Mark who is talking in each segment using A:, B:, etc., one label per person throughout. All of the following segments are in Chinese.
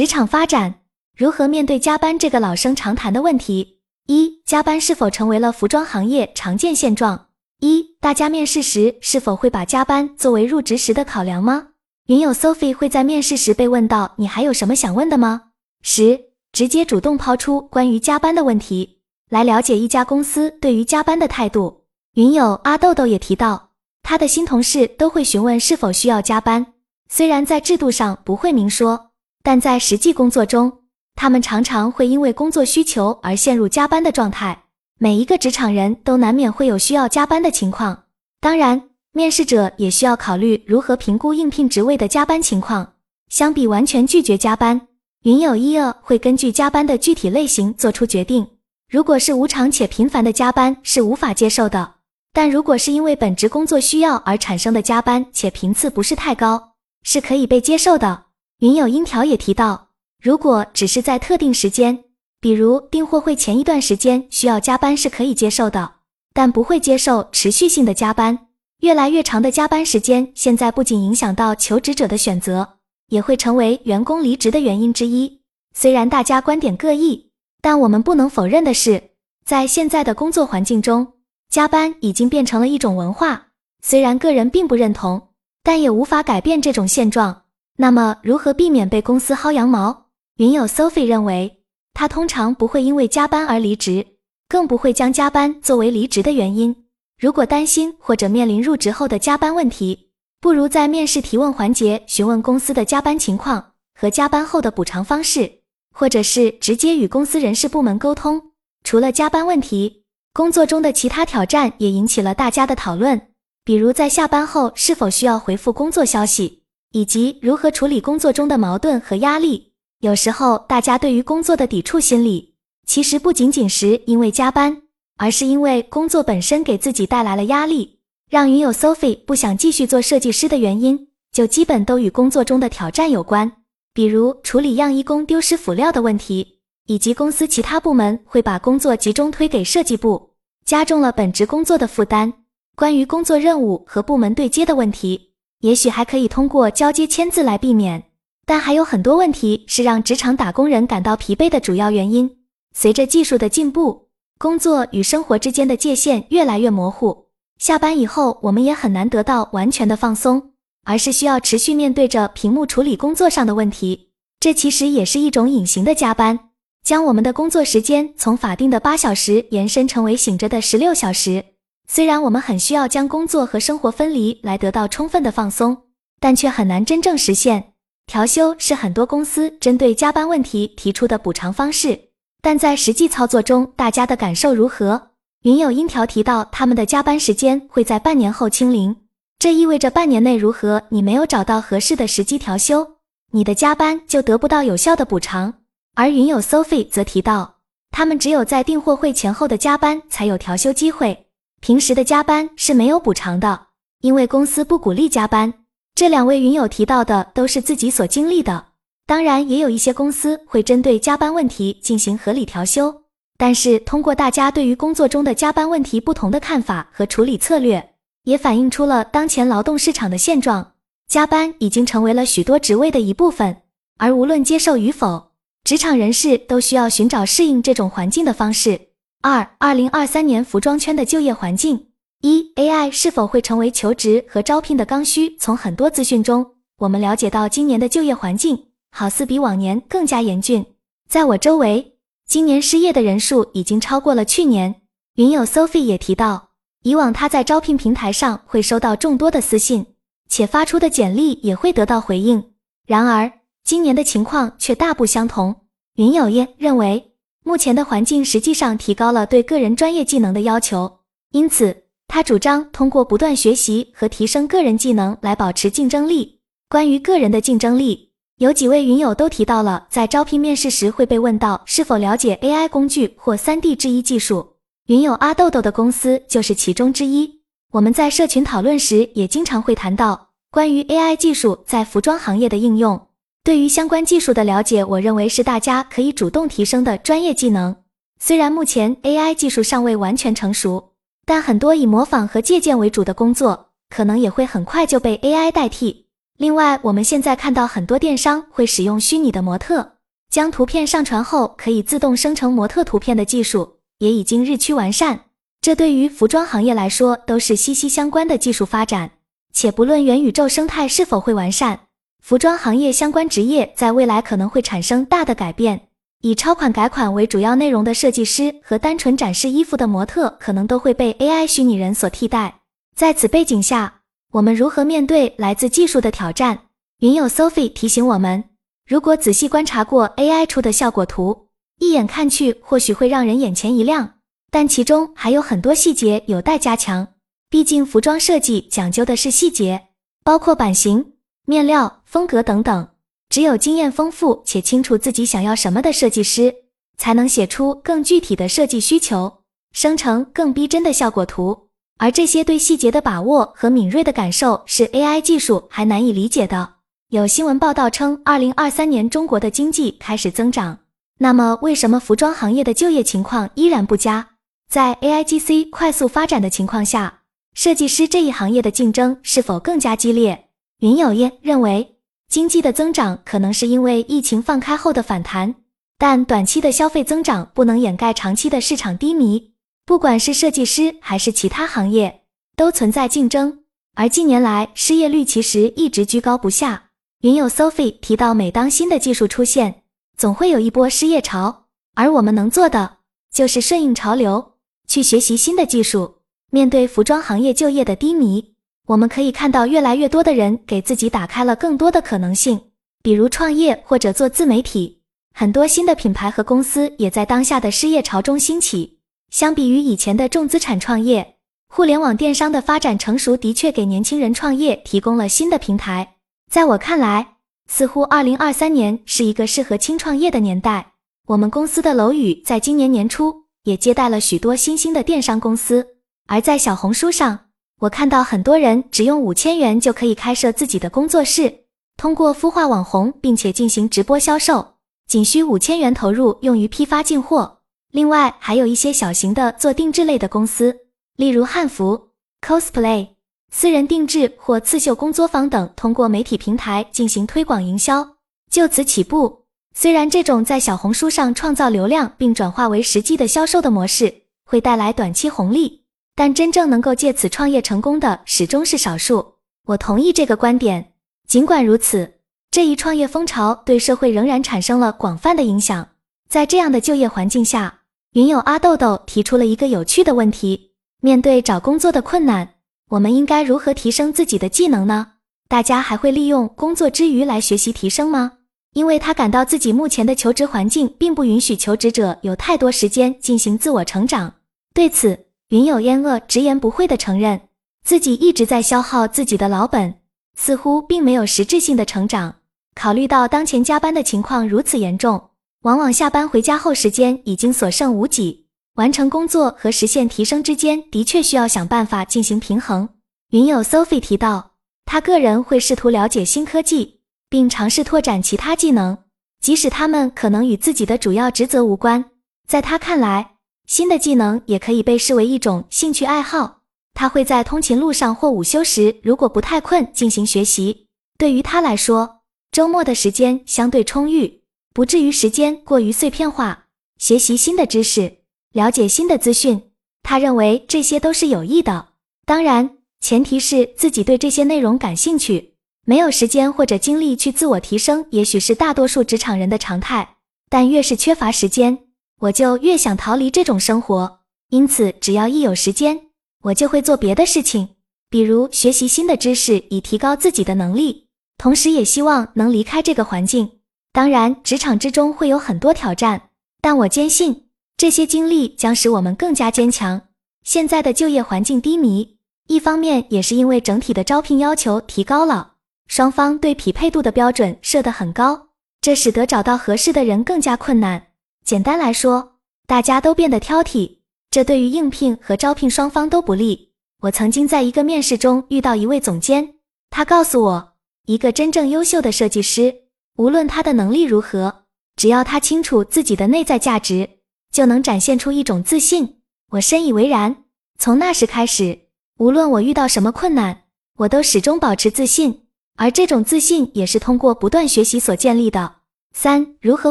A: 职场发展如何面对加班这个老生常谈的问题？一、加班是否成为了服装行业常见现状？一、大家面试时是否会把加班作为入职时的考量吗？云友 Sophie 会在面试时被问到：“你还有什么想问的吗？”十、直接主动抛出关于加班的问题，来了解一家公司对于加班的态度。云友阿豆豆也提到，他的新同事都会询问是否需要加班，虽然在制度上不会明说。但在实际工作中，他们常常会因为工作需求而陷入加班的状态。每一个职场人都难免会有需要加班的情况，当然，面试者也需要考虑如何评估应聘职位的加班情况。相比完全拒绝加班，云友一二会根据加班的具体类型做出决定。如果是无偿且频繁的加班是无法接受的，但如果是因为本职工作需要而产生的加班且频次不是太高，是可以被接受的。云友音条也提到，如果只是在特定时间，比如订货会前一段时间需要加班是可以接受的，但不会接受持续性的加班。越来越长的加班时间，现在不仅影响到求职者的选择，也会成为员工离职的原因之一。虽然大家观点各异，但我们不能否认的是，在现在的工作环境中，加班已经变成了一种文化。虽然个人并不认同，但也无法改变这种现状。那么，如何避免被公司薅羊毛？云友 Sophie 认为，他通常不会因为加班而离职，更不会将加班作为离职的原因。如果担心或者面临入职后的加班问题，不如在面试提问环节询问公司的加班情况和加班后的补偿方式，或者是直接与公司人事部门沟通。除了加班问题，工作中的其他挑战也引起了大家的讨论，比如在下班后是否需要回复工作消息。以及如何处理工作中的矛盾和压力。有时候，大家对于工作的抵触心理，其实不仅仅是因为加班，而是因为工作本身给自己带来了压力。让云友 Sophie 不想继续做设计师的原因，就基本都与工作中的挑战有关，比如处理样衣工丢失辅料的问题，以及公司其他部门会把工作集中推给设计部，加重了本职工作的负担。关于工作任务和部门对接的问题。也许还可以通过交接签字来避免，但还有很多问题是让职场打工人感到疲惫的主要原因。随着技术的进步，工作与生活之间的界限越来越模糊。下班以后，我们也很难得到完全的放松，而是需要持续面对着屏幕处理工作上的问题。这其实也是一种隐形的加班，将我们的工作时间从法定的八小时延伸成为醒着的十六小时。虽然我们很需要将工作和生活分离来得到充分的放松，但却很难真正实现。调休是很多公司针对加班问题提出的补偿方式，但在实际操作中，大家的感受如何？云友音条提到，他们的加班时间会在半年后清零，这意味着半年内，如何你没有找到合适的时机调休，你的加班就得不到有效的补偿。而云友 Sophie 则提到，他们只有在订货会前后的加班才有调休机会。平时的加班是没有补偿的，因为公司不鼓励加班。这两位云友提到的都是自己所经历的，当然也有一些公司会针对加班问题进行合理调休。但是通过大家对于工作中的加班问题不同的看法和处理策略，也反映出了当前劳动市场的现状：加班已经成为了许多职位的一部分，而无论接受与否，职场人士都需要寻找适应这种环境的方式。二二零二三年服装圈的就业环境。一 AI 是否会成为求职和招聘的刚需？从很多资讯中，我们了解到今年的就业环境好似比往年更加严峻。在我周围，今年失业的人数已经超过了去年。云友 Sophie 也提到，以往他在招聘平台上会收到众多的私信，且发出的简历也会得到回应。然而，今年的情况却大不相同。云友业认为。目前的环境实际上提高了对个人专业技能的要求，因此他主张通过不断学习和提升个人技能来保持竞争力。关于个人的竞争力，有几位云友都提到了，在招聘面试时会被问到是否了解 AI 工具或 3D 制衣技术。云友阿豆豆的公司就是其中之一。我们在社群讨论时也经常会谈到关于 AI 技术在服装行业的应用。对于相关技术的了解，我认为是大家可以主动提升的专业技能。虽然目前 AI 技术尚未完全成熟，但很多以模仿和借鉴为主的工作，可能也会很快就被 AI 代替。另外，我们现在看到很多电商会使用虚拟的模特，将图片上传后可以自动生成模特图片的技术也已经日趋完善。这对于服装行业来说都是息息相关的技术发展。且不论元宇宙生态是否会完善，服装行业相关职业在未来可能会产生大的改变。以抄款改款为主要内容的设计师和单纯展示衣服的模特，可能都会被 AI 虚拟人所替代。在此背景下，我们如何面对来自技术的挑战？云友 Sophie 提醒我们：如果仔细观察过 AI 出的效果图，一眼看去或许会让人眼前一亮，但其中还有很多细节有待加强。毕竟，服装设计讲究的是细节，包括版型、面料、风格等等。只有经验丰富且清楚自己想要什么的设计师，才能写出更具体的设计需求，生成更逼真的效果图。而这些对细节的把握和敏锐的感受，是 AI 技术还难以理解的。有新闻报道称，二零二三年中国的经济开始增长，那么为什么服装行业的就业情况依然不佳？在 AIGC 快速发展的情况下，设计师这一行业的竞争是否更加激烈？云有业认为。经济的增长可能是因为疫情放开后的反弹，但短期的消费增长不能掩盖长期的市场低迷。不管是设计师还是其他行业，都存在竞争。而近年来失业率其实一直居高不下。云友 Sophie 提到，每当新的技术出现，总会有一波失业潮，而我们能做的就是顺应潮流，去学习新的技术。面对服装行业就业的低迷。我们可以看到，越来越多的人给自己打开了更多的可能性，比如创业或者做自媒体。很多新的品牌和公司也在当下的失业潮中兴起。相比于以前的重资产创业，互联网电商的发展成熟，的确给年轻人创业提供了新的平台。在我看来，似乎二零二三年是一个适合轻创业的年代。我们公司的楼宇在今年年初也接待了许多新兴的电商公司，而在小红书上。我看到很多人只用五千元就可以开设自己的工作室，通过孵化网红，并且进行直播销售，仅需五千元投入用于批发进货。另外，还有一些小型的做定制类的公司，例如汉服、cosplay、私人定制或刺绣工作坊等，通过媒体平台进行推广营销，就此起步。虽然这种在小红书上创造流量并转化为实际的销售的模式会带来短期红利。但真正能够借此创业成功的始终是少数。我同意这个观点。尽管如此，这一创业风潮对社会仍然产生了广泛的影响。在这样的就业环境下，云友阿豆豆提出了一个有趣的问题：面对找工作的困难，我们应该如何提升自己的技能呢？大家还会利用工作之余来学习提升吗？因为他感到自己目前的求职环境并不允许求职者有太多时间进行自我成长。对此，云有烟恶直言不讳地承认，自己一直在消耗自己的老本，似乎并没有实质性的成长。考虑到当前加班的情况如此严重，往往下班回家后时间已经所剩无几，完成工作和实现提升之间的确需要想办法进行平衡。云友 Sophie 提到，他个人会试图了解新科技，并尝试拓展其他技能，即使他们可能与自己的主要职责无关。在他看来，新的技能也可以被视为一种兴趣爱好。他会在通勤路上或午休时，如果不太困，进行学习。对于他来说，周末的时间相对充裕，不至于时间过于碎片化。学习新的知识，了解新的资讯，他认为这些都是有益的。当然，前提是自己对这些内容感兴趣。没有时间或者精力去自我提升，也许是大多数职场人的常态。但越是缺乏时间，我就越想逃离这种生活，因此只要一有时间，我就会做别的事情，比如学习新的知识以提高自己的能力，同时也希望能离开这个环境。当然，职场之中会有很多挑战，但我坚信这些经历将使我们更加坚强。现在的就业环境低迷，一方面也是因为整体的招聘要求提高了，双方对匹配度的标准设得很高，这使得找到合适的人更加困难。简单来说，大家都变得挑剔，这对于应聘和招聘双方都不利。我曾经在一个面试中遇到一位总监，他告诉我，一个真正优秀的设计师，无论他的能力如何，只要他清楚自己的内在价值，就能展现出一种自信。我深以为然。从那时开始，无论我遇到什么困难，我都始终保持自信。而这种自信也是通过不断学习所建立的。三、如何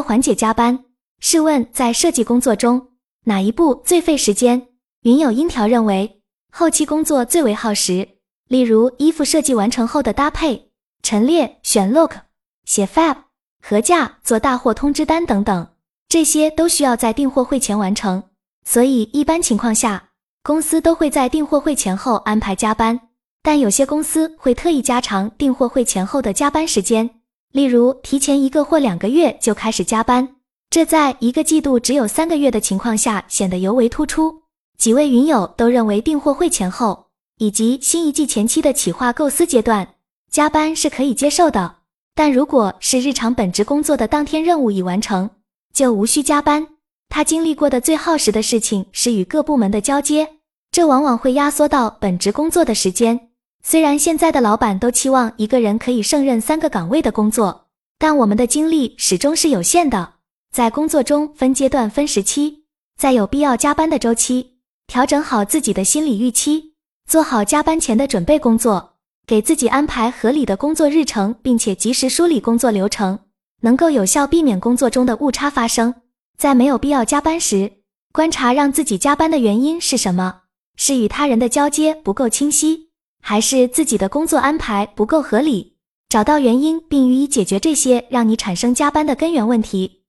A: 缓解加班？试问，在设计工作中，哪一步最费时间？云有音条认为，后期工作最为耗时。例如，衣服设计完成后的搭配、陈列、选 look、写 fab、核价、做大货通知单等等，这些都需要在订货会前完成。所以，一般情况下，公司都会在订货会前后安排加班。但有些公司会特意加长订货会前后的加班时间，例如提前一个或两个月就开始加班，这在一个季度只有三个月的情况下显得尤为突出。几位云友都认为订货会前后以及新一季前期的企划构思阶段加班是可以接受的，但如果是日常本职工作的当天任务已完成，就无需加班。他经历过的最耗时的事情是与各部门的交接，这往往会压缩到本职工作的时间。虽然现在的老板都期望一个人可以胜任三个岗位的工作，但我们的精力始终是有限的。在工作中分阶段、分时期，在有必要加班的周期，调整好自己的心理预期，做好加班前的准备工作，给自己安排合理的工作日程，并且及时梳理工作流程，能够有效避免工作中的误差发生。在没有必要加班时，观察让自己加班的原因是什么？是与他人的交接不够清晰？还是自己的工作安排不够合理，找到原因并予以解决，这些让你产生加班的根源问题。